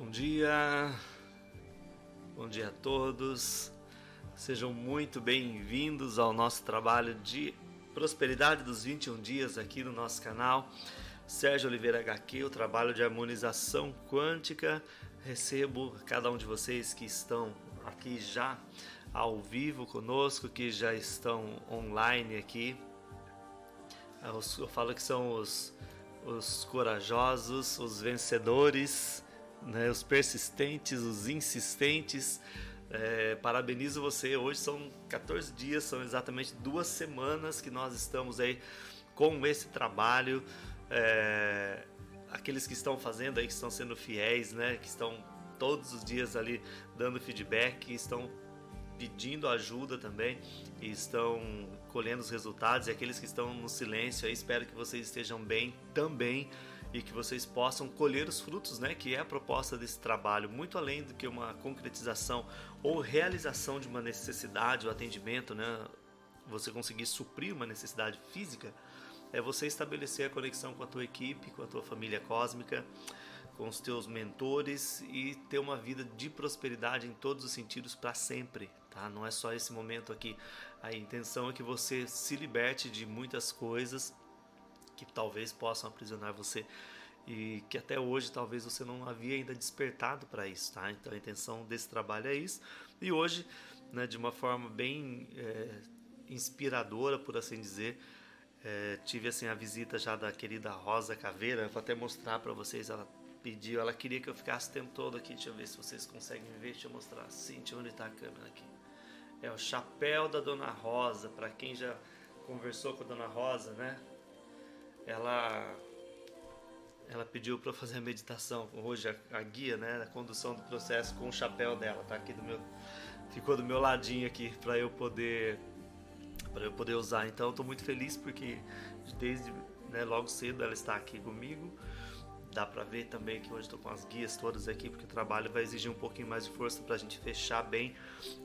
Bom dia, bom dia a todos. Sejam muito bem-vindos ao nosso trabalho de prosperidade dos 21 dias aqui no nosso canal. Sérgio Oliveira HQ, o trabalho de harmonização quântica. Recebo cada um de vocês que estão aqui já ao vivo conosco, que já estão online aqui. Eu falo que são os, os corajosos, os vencedores, né, os persistentes, os insistentes. É, parabenizo você. Hoje são 14 dias, são exatamente duas semanas que nós estamos aí com esse trabalho. É, aqueles que estão fazendo aí, que estão sendo fiéis, né, que estão todos os dias ali dando feedback, estão pedindo ajuda também e estão colhendo os resultados. E aqueles que estão no silêncio, aí, espero que vocês estejam bem também e que vocês possam colher os frutos, né, que é a proposta desse trabalho, muito além do que uma concretização ou realização de uma necessidade, o atendimento, né, você conseguir suprir uma necessidade física, é você estabelecer a conexão com a tua equipe, com a tua família cósmica, com os teus mentores e ter uma vida de prosperidade em todos os sentidos para sempre, tá? Não é só esse momento aqui. A intenção é que você se liberte de muitas coisas que talvez possam aprisionar você e que até hoje talvez você não havia ainda despertado para isso, tá? Então a intenção desse trabalho é isso. E hoje, né, de uma forma bem é, inspiradora, por assim dizer, é, tive assim a visita já da querida Rosa Caveira. Vou até mostrar para vocês. Ela pediu, ela queria que eu ficasse o tempo todo aqui. Deixa eu ver se vocês conseguem ver. Deixa eu mostrar assim, onde está a câmera aqui. É o chapéu da Dona Rosa. Para quem já conversou com a Dona Rosa, né? Ela ela pediu para fazer a meditação hoje a, a, guia, né, a condução do processo com o chapéu dela, tá aqui do meu ficou do meu ladinho aqui para eu poder para eu poder usar. Então estou muito feliz porque desde né, logo cedo ela está aqui comigo Dá para ver também que hoje estou com as guias todas aqui, porque o trabalho vai exigir um pouquinho mais de força para a gente fechar bem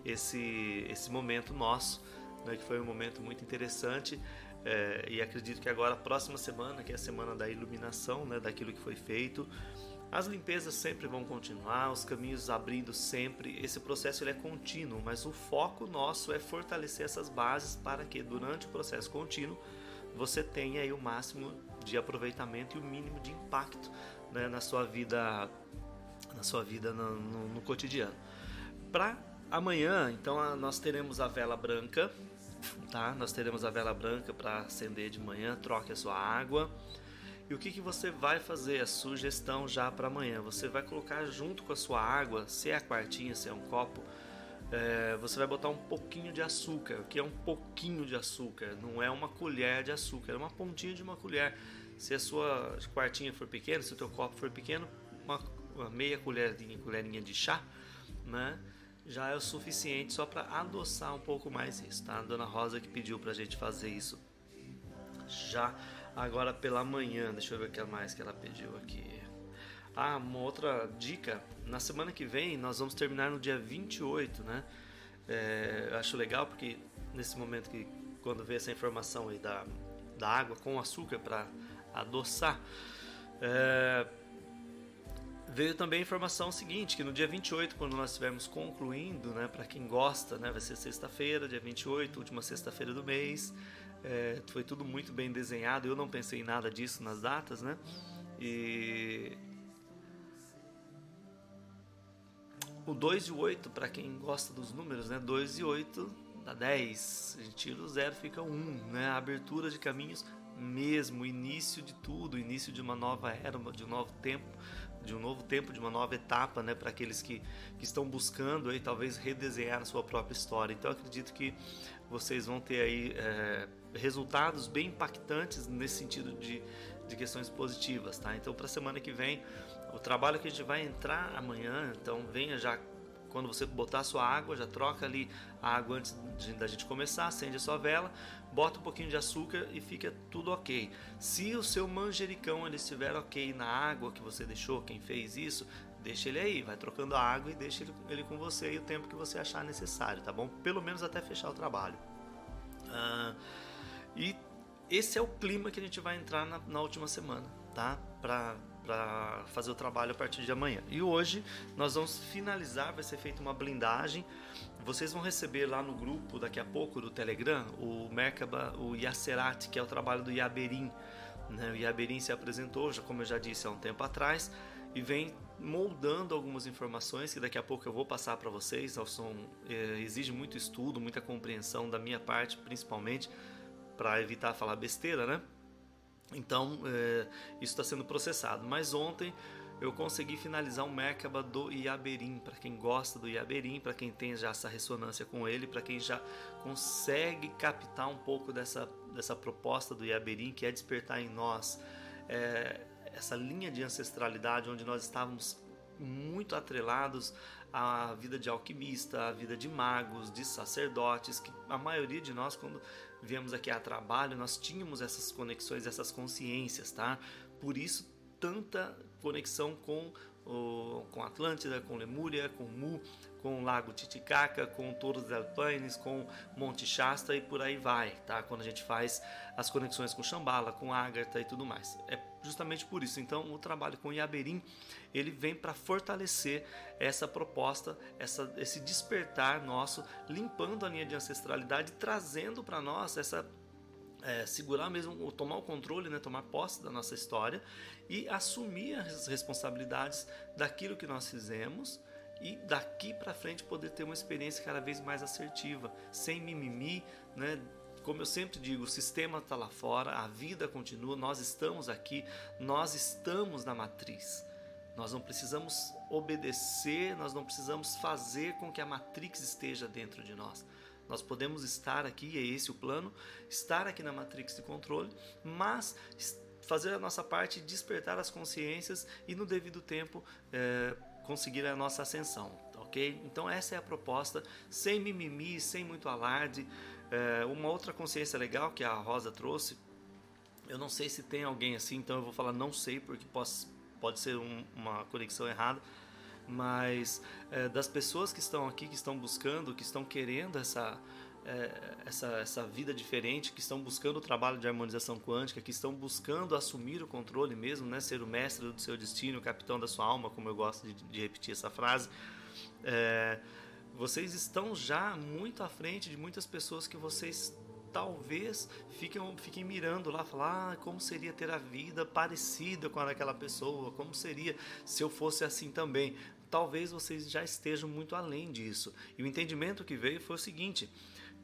esse, esse momento nosso, né, que foi um momento muito interessante. É, e acredito que agora, a próxima semana, que é a semana da iluminação né, daquilo que foi feito, as limpezas sempre vão continuar, os caminhos abrindo sempre. Esse processo ele é contínuo, mas o foco nosso é fortalecer essas bases para que durante o processo contínuo você tenha aí o máximo de aproveitamento e o mínimo de impacto né, na sua vida, na sua vida no, no, no cotidiano. Para amanhã, então nós teremos a vela branca, tá? Nós teremos a vela branca para acender de manhã. Troque a sua água. E o que, que você vai fazer? A sugestão já para amanhã. Você vai colocar junto com a sua água, se é a quartinha, se é um copo, é, você vai botar um pouquinho de açúcar. O que é um pouquinho de açúcar? Não é uma colher de açúcar, é uma pontinha de uma colher. Se a sua quartinha for pequena, se o teu copo for pequeno, uma, uma meia colherinha, colherinha de chá, né? Já é o suficiente só para adoçar um pouco mais isso, tá? A dona Rosa que pediu para a gente fazer isso já agora pela manhã. Deixa eu ver o que mais que ela pediu aqui. Ah, uma outra dica: na semana que vem nós vamos terminar no dia 28, né? É, eu acho legal porque nesse momento que quando vê essa informação aí da, da água com açúcar para adoçar, é, veio também a informação seguinte, que no dia 28, quando nós estivermos concluindo, né, para quem gosta, né, vai ser sexta-feira, dia 28, última sexta-feira do mês, é, foi tudo muito bem desenhado, eu não pensei em nada disso nas datas, né, e O 2 e o 8, para quem gosta dos números, né? 2 e 8 dá 10. A gente tira o 0, fica 1. Né? A abertura de caminhos mesmo, o início de tudo, o início de uma nova era, de um novo tempo, de um novo tempo, de uma nova etapa, né, para aqueles que, que estão buscando aí talvez redesenhar a sua própria história. Então acredito que vocês vão ter aí é, resultados bem impactantes nesse sentido de, de questões positivas, tá? Então para a semana que vem o trabalho que a gente vai entrar amanhã, então venha já quando você botar sua água, já troca ali a água antes da gente começar, acende a sua vela, bota um pouquinho de açúcar e fica tudo ok. Se o seu manjericão ele estiver ok na água que você deixou, quem fez isso, deixa ele aí, vai trocando a água e deixa ele, com você e o tempo que você achar necessário, tá bom? Pelo menos até fechar o trabalho. Ah, e esse é o clima que a gente vai entrar na, na última semana, tá? Para para fazer o trabalho a partir de amanhã. E hoje nós vamos finalizar, vai ser feita uma blindagem. Vocês vão receber lá no grupo daqui a pouco do Telegram o Merkaba, o Yacerat, que é o trabalho do Yaberim. Né? O Yaberim se apresentou, já, como eu já disse há um tempo atrás, e vem moldando algumas informações que daqui a pouco eu vou passar para vocês. São, é, exige muito estudo, muita compreensão da minha parte, principalmente para evitar falar besteira, né? Então, é, isso está sendo processado. Mas ontem eu consegui finalizar um Merkaba do Iaberim, para quem gosta do Iaberim, para quem tem já essa ressonância com ele, para quem já consegue captar um pouco dessa, dessa proposta do Iaberim, que é despertar em nós é, essa linha de ancestralidade onde nós estávamos muito atrelados à vida de alquimista, à vida de magos, de sacerdotes, que a maioria de nós, quando viemos aqui a trabalho, nós tínhamos essas conexões, essas consciências, tá? Por isso tanta conexão com o, com Atlântida, com Lemúria, com Mu, com o Lago Titicaca, com Torres del Paine, com Monte Shasta e por aí vai, tá? Quando a gente faz as conexões com Shambhala, com Agartha e tudo mais. É justamente por isso. Então, o trabalho com Yaberim, ele vem para fortalecer essa proposta, essa, esse despertar nosso, limpando a linha de ancestralidade, trazendo para nós essa é, segurar mesmo, tomar o controle, né, tomar posse da nossa história e assumir as responsabilidades daquilo que nós fizemos e daqui para frente poder ter uma experiência cada vez mais assertiva, sem mimimi, né? Como eu sempre digo, o sistema está lá fora, a vida continua, nós estamos aqui, nós estamos na matriz. Nós não precisamos obedecer, nós não precisamos fazer com que a matrix esteja dentro de nós. Nós podemos estar aqui, é esse o plano, estar aqui na matrix de controle, mas fazer a nossa parte, despertar as consciências e no devido tempo é, conseguir a nossa ascensão, ok? Então essa é a proposta, sem mimimi, sem muito alarde. É, uma outra consciência legal que a Rosa trouxe, eu não sei se tem alguém assim, então eu vou falar não sei porque pode, pode ser um, uma conexão errada mas é, das pessoas que estão aqui, que estão buscando, que estão querendo essa, é, essa, essa vida diferente, que estão buscando o trabalho de harmonização quântica, que estão buscando assumir o controle mesmo, né, ser o mestre do seu destino, o capitão da sua alma, como eu gosto de, de repetir essa frase. É, vocês estão já muito à frente de muitas pessoas que vocês talvez fiquem, fiquem mirando lá, falar ah, como seria ter a vida parecida com aquela pessoa, como seria se eu fosse assim também. Talvez vocês já estejam muito além disso. E o entendimento que veio foi o seguinte: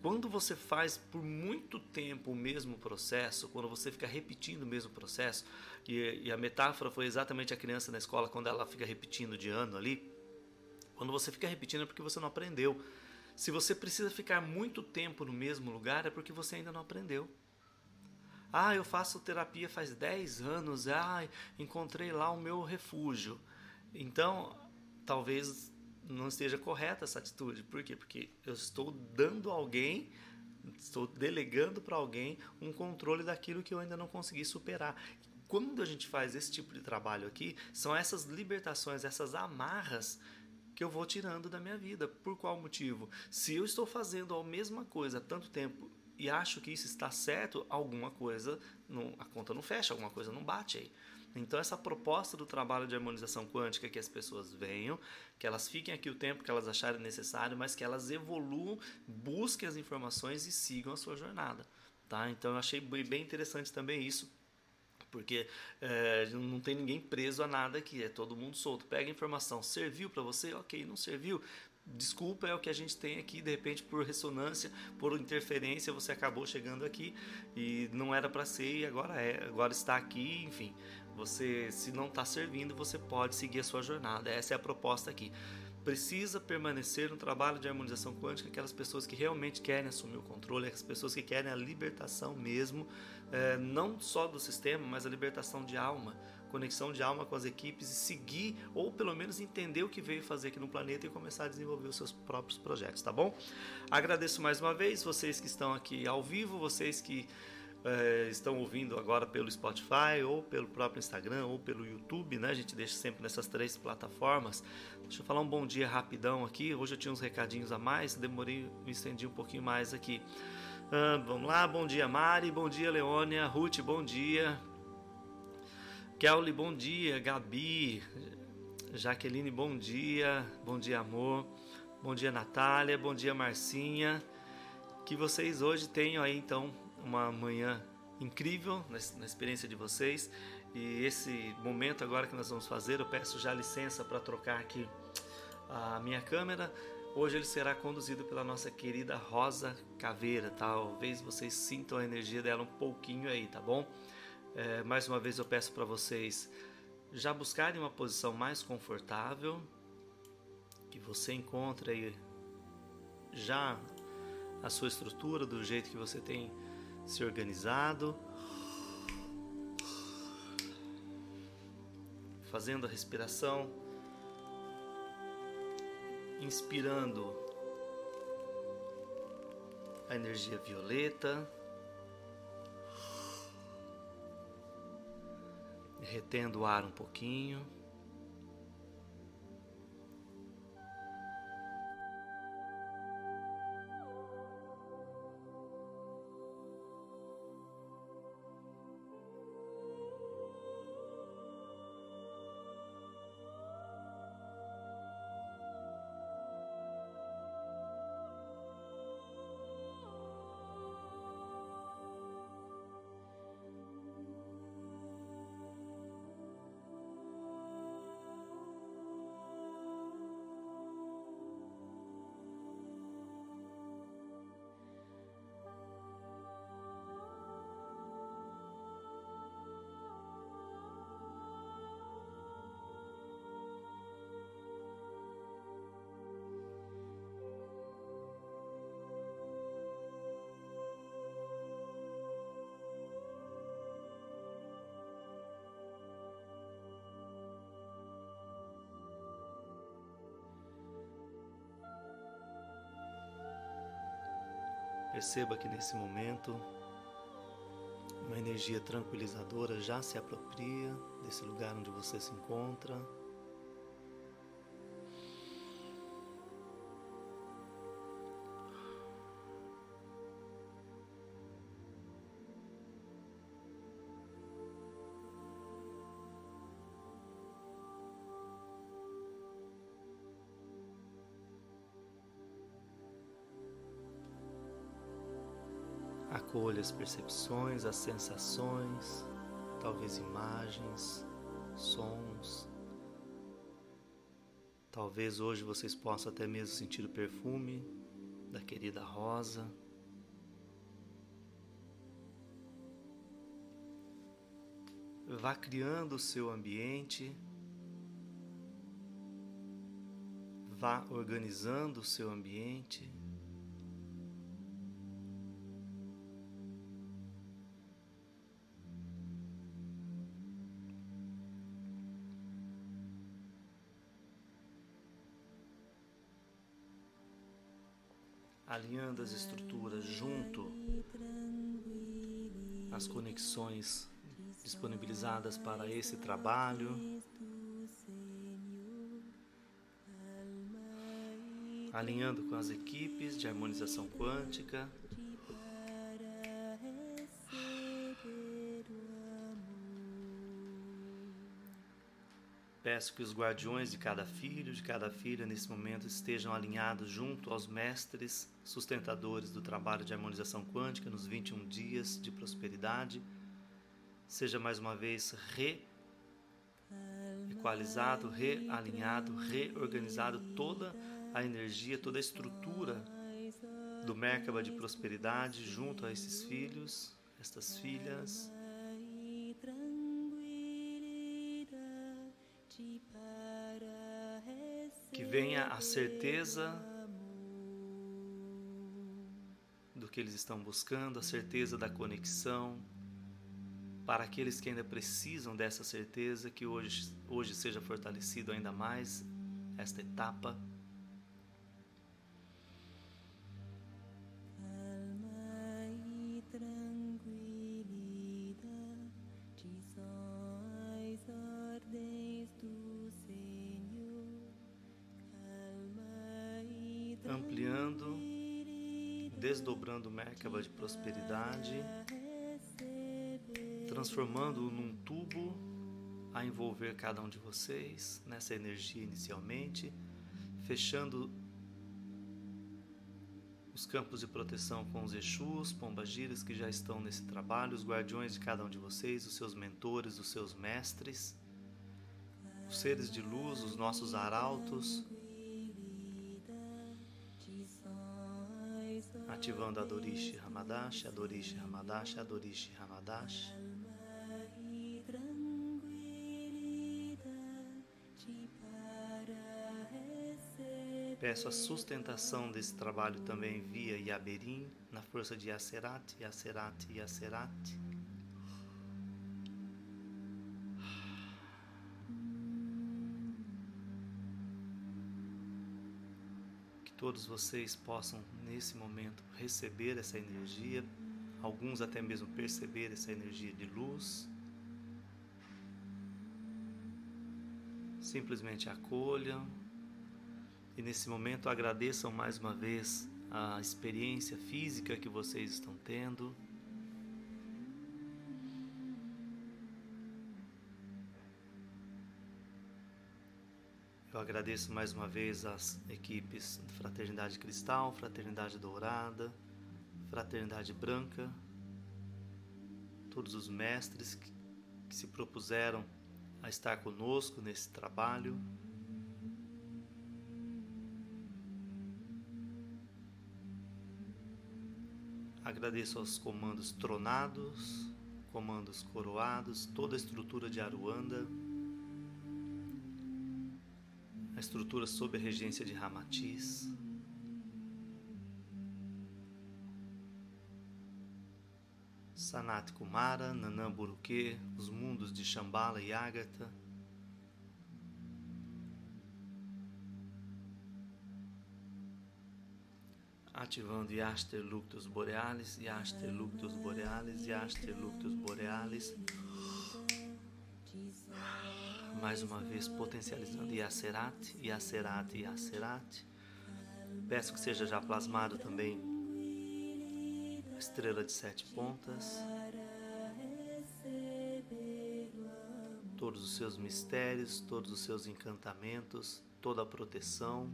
quando você faz por muito tempo o mesmo processo, quando você fica repetindo o mesmo processo, e, e a metáfora foi exatamente a criança na escola quando ela fica repetindo de ano ali, quando você fica repetindo é porque você não aprendeu. Se você precisa ficar muito tempo no mesmo lugar, é porque você ainda não aprendeu. Ah, eu faço terapia faz 10 anos, ah, encontrei lá o meu refúgio. Então, talvez não esteja correta essa atitude. Por quê? Porque eu estou dando a alguém, estou delegando para alguém um controle daquilo que eu ainda não consegui superar. Quando a gente faz esse tipo de trabalho aqui, são essas libertações, essas amarras que eu vou tirando da minha vida. Por qual motivo? Se eu estou fazendo a mesma coisa há tanto tempo e acho que isso está certo, alguma coisa, não, a conta não fecha, alguma coisa não bate aí. Então, essa proposta do trabalho de harmonização quântica é que as pessoas venham, que elas fiquem aqui o tempo que elas acharem necessário, mas que elas evoluam, busquem as informações e sigam a sua jornada. Tá? Então, eu achei bem interessante também isso porque é, não tem ninguém preso a nada aqui, é todo mundo solto. Pega a informação, serviu para você? Ok, não serviu. Desculpa, é o que a gente tem aqui, de repente por ressonância, por interferência, você acabou chegando aqui e não era para ser e agora é, agora está aqui, enfim. Você se não está servindo, você pode seguir a sua jornada. Essa é a proposta aqui precisa permanecer no trabalho de harmonização quântica aquelas pessoas que realmente querem assumir o controle, as pessoas que querem a libertação mesmo, é, não só do sistema, mas a libertação de alma, conexão de alma com as equipes e seguir, ou pelo menos entender o que veio fazer aqui no planeta e começar a desenvolver os seus próprios projetos, tá bom? Agradeço mais uma vez vocês que estão aqui ao vivo, vocês que é, estão ouvindo agora pelo Spotify ou pelo próprio Instagram ou pelo YouTube, né? A gente deixa sempre nessas três plataformas. Deixa eu falar um bom dia rapidão aqui. Hoje eu tinha uns recadinhos a mais, demorei, me estendi um pouquinho mais aqui. Ah, vamos lá, bom dia Mari, bom dia Leônia, Ruth, bom dia. Kelly, bom dia. Gabi, Jaqueline, bom dia. Bom dia, amor. Bom dia, Natália. Bom dia, Marcinha. Que vocês hoje tenham aí então uma manhã incrível na experiência de vocês. E esse momento agora que nós vamos fazer, eu peço já licença para trocar aqui a minha câmera. Hoje ele será conduzido pela nossa querida Rosa Caveira. Talvez vocês sintam a energia dela um pouquinho aí, tá bom? É, mais uma vez eu peço para vocês já buscarem uma posição mais confortável, que você encontre aí já a sua estrutura do jeito que você tem se organizado. Fazendo a respiração, inspirando a energia violeta, retendo o ar um pouquinho. Perceba que nesse momento uma energia tranquilizadora já se apropria desse lugar onde você se encontra. As percepções, as sensações, talvez imagens, sons. Talvez hoje vocês possam até mesmo sentir o perfume da querida rosa. Vá criando o seu ambiente, vá organizando o seu ambiente. Alinhando as estruturas junto às conexões disponibilizadas para esse trabalho. Alinhando com as equipes de harmonização quântica. Peço que os guardiões de cada filho, de cada filha, nesse momento estejam alinhados junto aos mestres sustentadores do trabalho de harmonização quântica nos 21 dias de prosperidade. Seja mais uma vez re equalizado, realinhado, reorganizado toda a energia, toda a estrutura do Merkaba de prosperidade junto a esses filhos, estas filhas. Venha a certeza do que eles estão buscando, a certeza da conexão. Para aqueles que ainda precisam dessa certeza, que hoje, hoje seja fortalecido ainda mais esta etapa Merkaba de prosperidade, transformando-o num tubo a envolver cada um de vocês nessa energia inicialmente, fechando os campos de proteção com os Exus, Pombagiras que já estão nesse trabalho, os guardiões de cada um de vocês, os seus mentores, os seus mestres, os seres de luz, os nossos arautos, ativando a Dorishi Hamadash, a Dorishi Hamadash, a Dorishi Hamadash. Peço a sustentação desse trabalho também via Yaberim, na força de Yaserat, Yaserat, Yaserat. Todos vocês possam, nesse momento, receber essa energia, alguns até mesmo perceber essa energia de luz. Simplesmente acolham e nesse momento agradeçam mais uma vez a experiência física que vocês estão tendo. Eu agradeço mais uma vez as equipes Fraternidade Cristal, Fraternidade Dourada, Fraternidade Branca, todos os mestres que, que se propuseram a estar conosco nesse trabalho. Agradeço aos comandos tronados, comandos coroados, toda a estrutura de Aruanda, a estrutura sob a regência de Ramatiz. Sanat Kumara, Nanã Buruque, os mundos de Shambhala e Ágata, ativando Yaster Luctus Borealis, Yaster Luctus Borealis, Yaster Luctus Borealis. Mais uma vez potencializando Yacerat, Yacerat, Yacerat. Peço que seja já plasmado também a estrela de sete pontas. Todos os seus mistérios, todos os seus encantamentos, toda a proteção.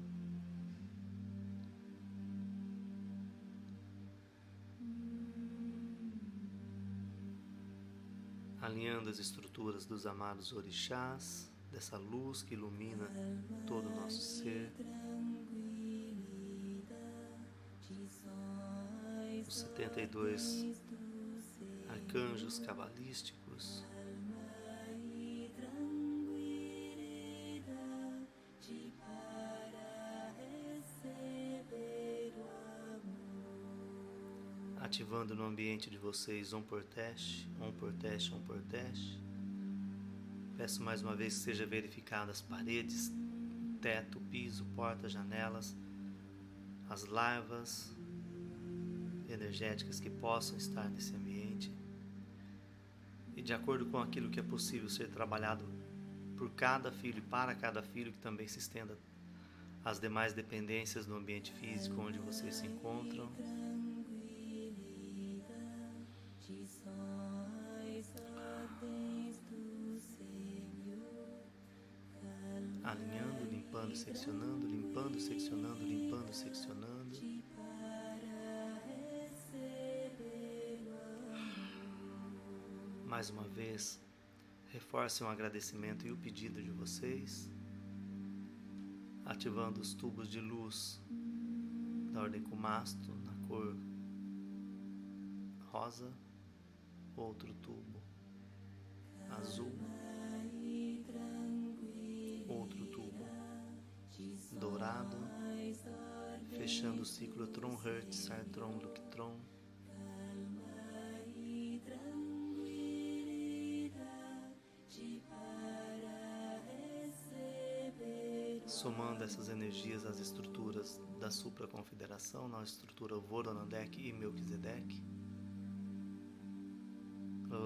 Alinhando as estruturas dos amados orixás, dessa luz que ilumina todo o nosso ser. Os 72 arcanjos cabalísticos. No ambiente de vocês um por teste, um por teste, um por teste. Peço mais uma vez que seja verificado as paredes, teto, piso, portas, janelas, as larvas energéticas que possam estar nesse ambiente. E de acordo com aquilo que é possível ser trabalhado por cada filho e para cada filho, que também se estenda às demais dependências no ambiente físico onde vocês se encontram. Alinhando, limpando, seccionando, limpando, seccionando, limpando, seccionando. Mais uma vez, reforcem o agradecimento e o pedido de vocês, ativando os tubos de luz da ordem Kumasto na cor rosa, outro tubo. Azul. Outro tubo. Dourado, fechando o ciclo Tron Hertz, Sartron, Luctron. Somando essas energias às estruturas da supraconfederação, na estrutura Voronandek e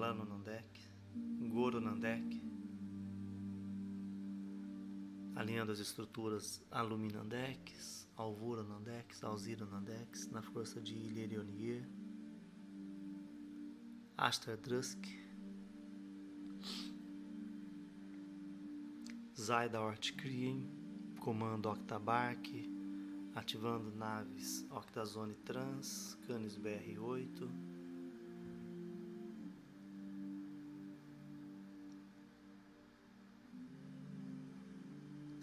Melchizedek, Lanonandek, Goronandek, alinhando as estruturas Aluminandex, Alvuranandex, Alziranandex, na força de Illyrionier, Astradrusk, Zaida Ortkrien, comando Octabark, ativando naves Octazone Trans, Canis BR-8.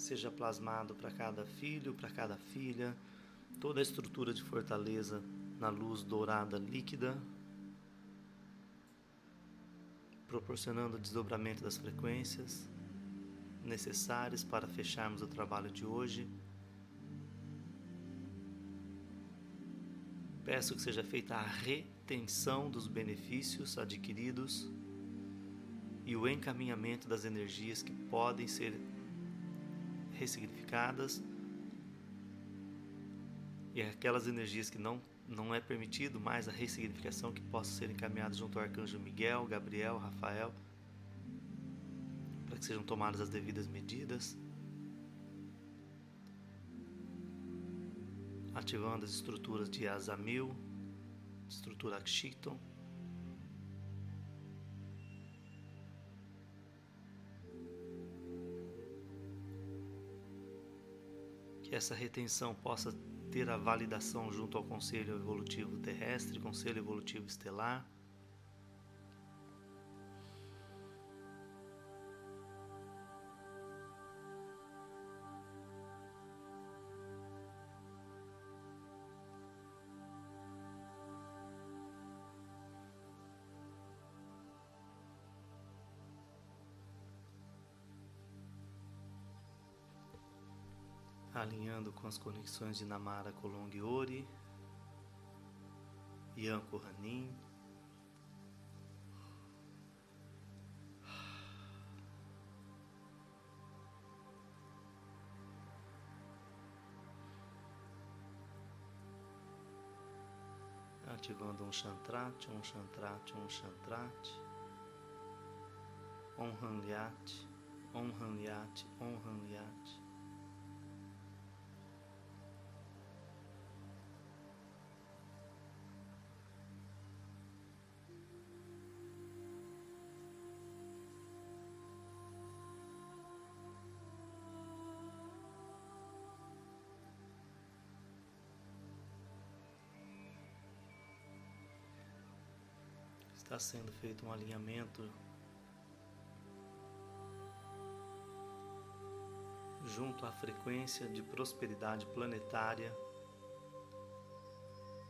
Seja plasmado para cada filho, para cada filha, toda a estrutura de fortaleza na luz dourada líquida, proporcionando o desdobramento das frequências necessárias para fecharmos o trabalho de hoje. Peço que seja feita a retenção dos benefícios adquiridos e o encaminhamento das energias que podem ser ressignificadas e aquelas energias que não não é permitido mais a ressignificação que possa ser encaminhada junto ao arcanjo Miguel, Gabriel, Rafael, para que sejam tomadas as devidas medidas, ativando as estruturas de Azamil, estrutura Akshiton. Que essa retenção possa ter a validação junto ao Conselho Evolutivo Terrestre, Conselho Evolutivo Estelar. Com as conexões de Namara Kolong Ori, Yanko Hanin. Ativando um Chantrat, um Chantrat, um Chantrat. Om Han Liat, Om Han Liat, está sendo feito um alinhamento junto à frequência de prosperidade planetária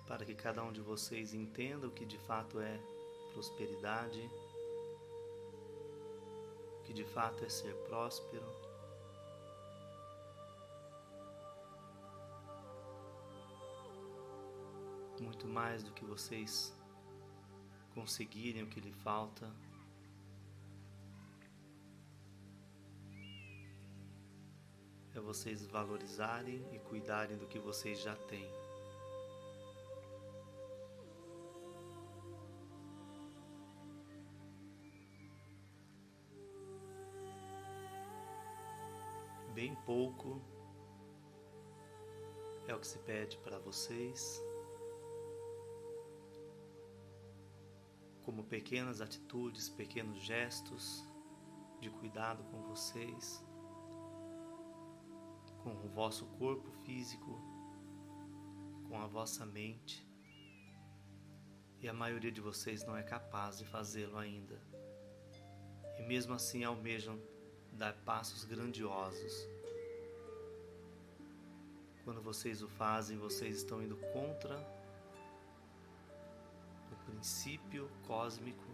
para que cada um de vocês entenda o que de fato é prosperidade, o que de fato é ser próspero. Muito mais do que vocês conseguirem o que lhe falta. É vocês valorizarem e cuidarem do que vocês já têm. Bem pouco é o que se pede para vocês. Como pequenas atitudes, pequenos gestos de cuidado com vocês, com o vosso corpo físico, com a vossa mente. E a maioria de vocês não é capaz de fazê-lo ainda. E mesmo assim almejam dar passos grandiosos. Quando vocês o fazem, vocês estão indo contra princípio cósmico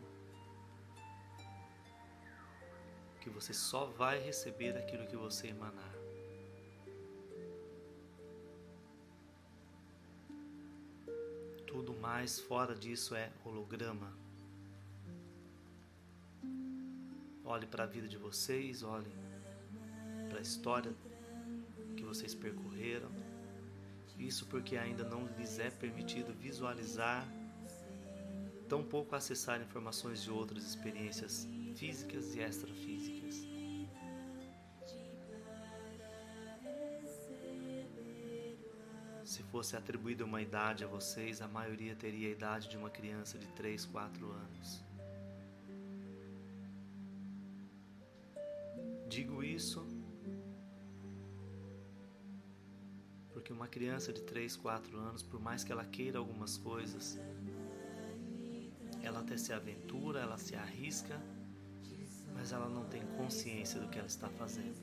que você só vai receber aquilo que você emanar. Tudo mais fora disso é holograma. Olhe para a vida de vocês, olhe para a história que vocês percorreram. Isso porque ainda não lhes é permitido visualizar tão pouco acessar informações de outras experiências físicas e extrafísicas. Se fosse atribuída uma idade a vocês, a maioria teria a idade de uma criança de 3, 4 anos. Digo isso porque uma criança de 3, 4 anos, por mais que ela queira algumas coisas, ela até se aventura, ela se arrisca, mas ela não tem consciência do que ela está fazendo.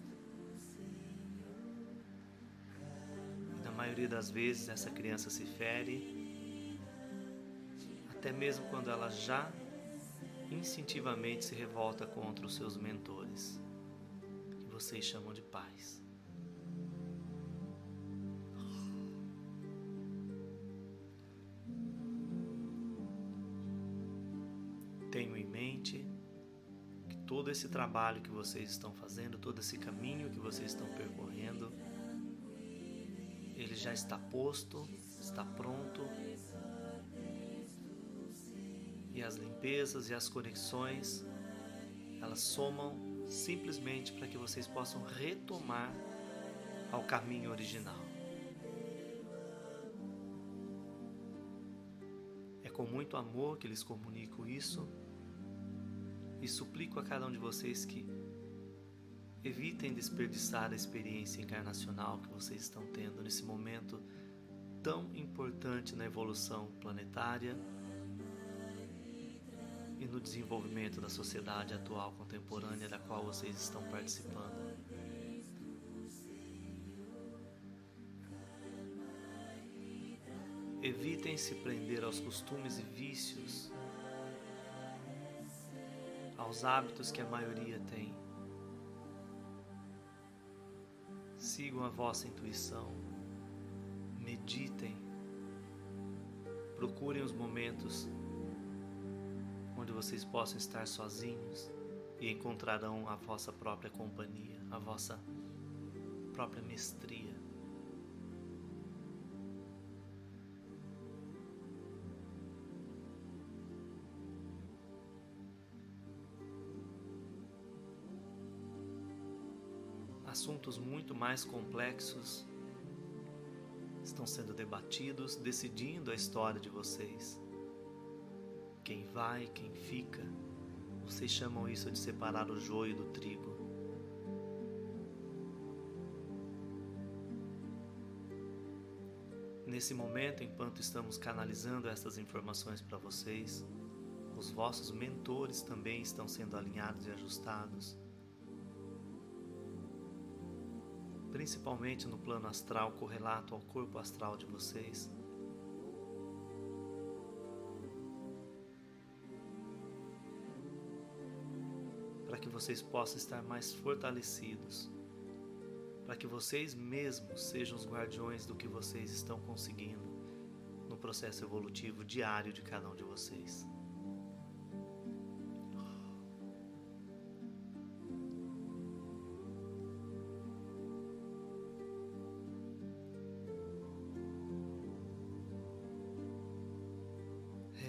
E na maioria das vezes essa criança se fere, até mesmo quando ela já instintivamente se revolta contra os seus mentores, que vocês chamam de pais. Todo esse trabalho que vocês estão fazendo, todo esse caminho que vocês estão percorrendo, ele já está posto, está pronto e as limpezas e as conexões elas somam simplesmente para que vocês possam retomar ao caminho original. É com muito amor que lhes comunico isso e suplico a cada um de vocês que evitem desperdiçar a experiência encarnacional que vocês estão tendo nesse momento tão importante na evolução planetária e no desenvolvimento da sociedade atual contemporânea da qual vocês estão participando. Evitem se prender aos costumes e vícios, aos hábitos que a maioria tem. Sigam a vossa intuição, meditem, procurem os momentos onde vocês possam estar sozinhos e encontrarão a vossa própria companhia, a vossa própria mestria. Assuntos muito mais complexos estão sendo debatidos, decidindo a história de vocês quem vai, quem fica. Vocês chamam isso de separar o joio do trigo. Nesse momento, enquanto estamos canalizando essas informações para vocês, os vossos mentores também estão sendo alinhados e ajustados. Principalmente no plano astral correlato ao corpo astral de vocês. para que vocês possam estar mais fortalecidos, para que vocês mesmos sejam os guardiões do que vocês estão conseguindo no processo evolutivo diário de cada um de vocês.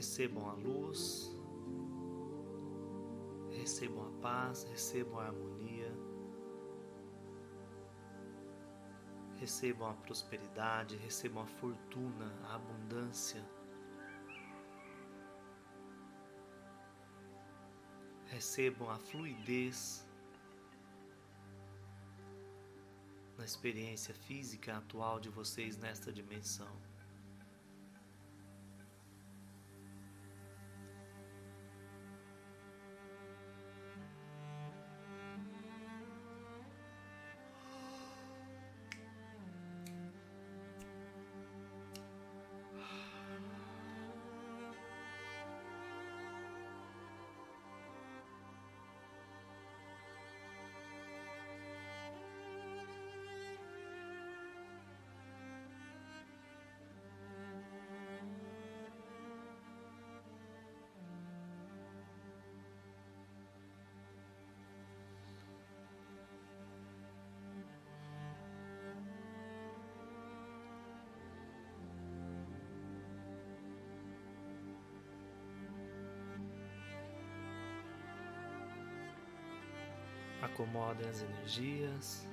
Recebam a luz recebam a paz, recebam a harmonia, recebam a prosperidade, recebam a fortuna, a abundância. Recebam a fluidez na experiência física atual de vocês nesta dimensão. acomodem as energias.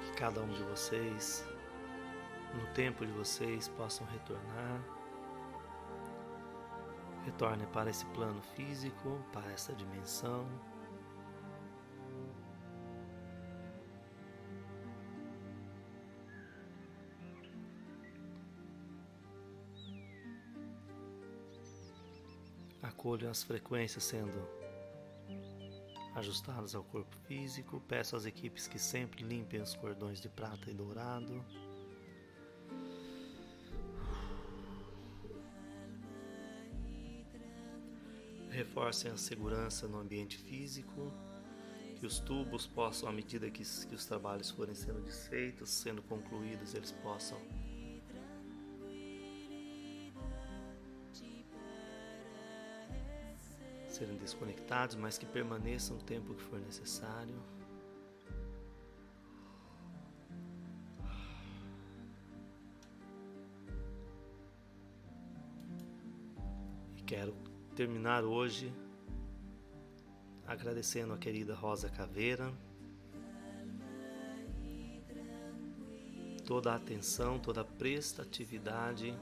Que Cada um de vocês, no tempo de vocês, possam retornar Retorne para esse plano físico, para essa dimensão. Acolho as frequências sendo ajustadas ao corpo físico. Peço às equipes que sempre limpem os cordões de prata e dourado. Reforcem a segurança no ambiente físico, que os tubos possam, à medida que, que os trabalhos forem sendo desfeitos, sendo concluídos, eles possam serem desconectados, mas que permaneçam o tempo que for necessário. Terminar hoje agradecendo a querida Rosa Caveira. Toda a atenção, toda a prestatividade,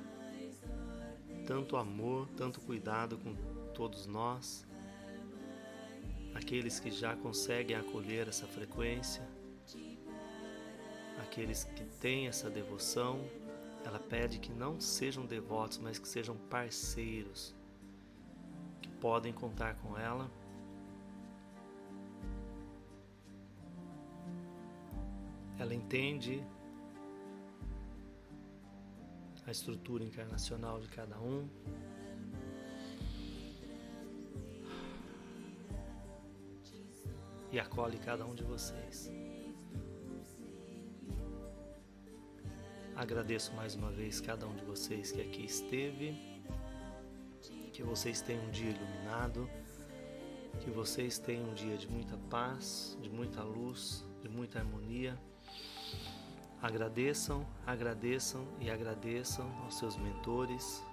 tanto amor, tanto cuidado com todos nós, aqueles que já conseguem acolher essa frequência, aqueles que têm essa devoção, ela pede que não sejam devotos, mas que sejam parceiros, podem contar com ela. Ela entende a estrutura encarnacional de cada um. e acolhe cada um de vocês. Agradeço mais uma vez cada um de vocês que aqui esteve. Que vocês tenham um dia iluminado. Que vocês tenham um dia de muita paz, de muita luz, de muita harmonia. Agradeçam, agradeçam e agradeçam aos seus mentores.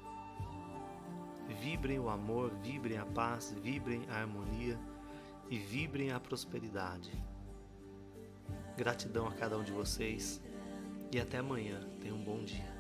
Vibrem o amor, vibrem a paz, vibrem a harmonia e vibrem a prosperidade. Gratidão a cada um de vocês e até amanhã. Tenham um bom dia.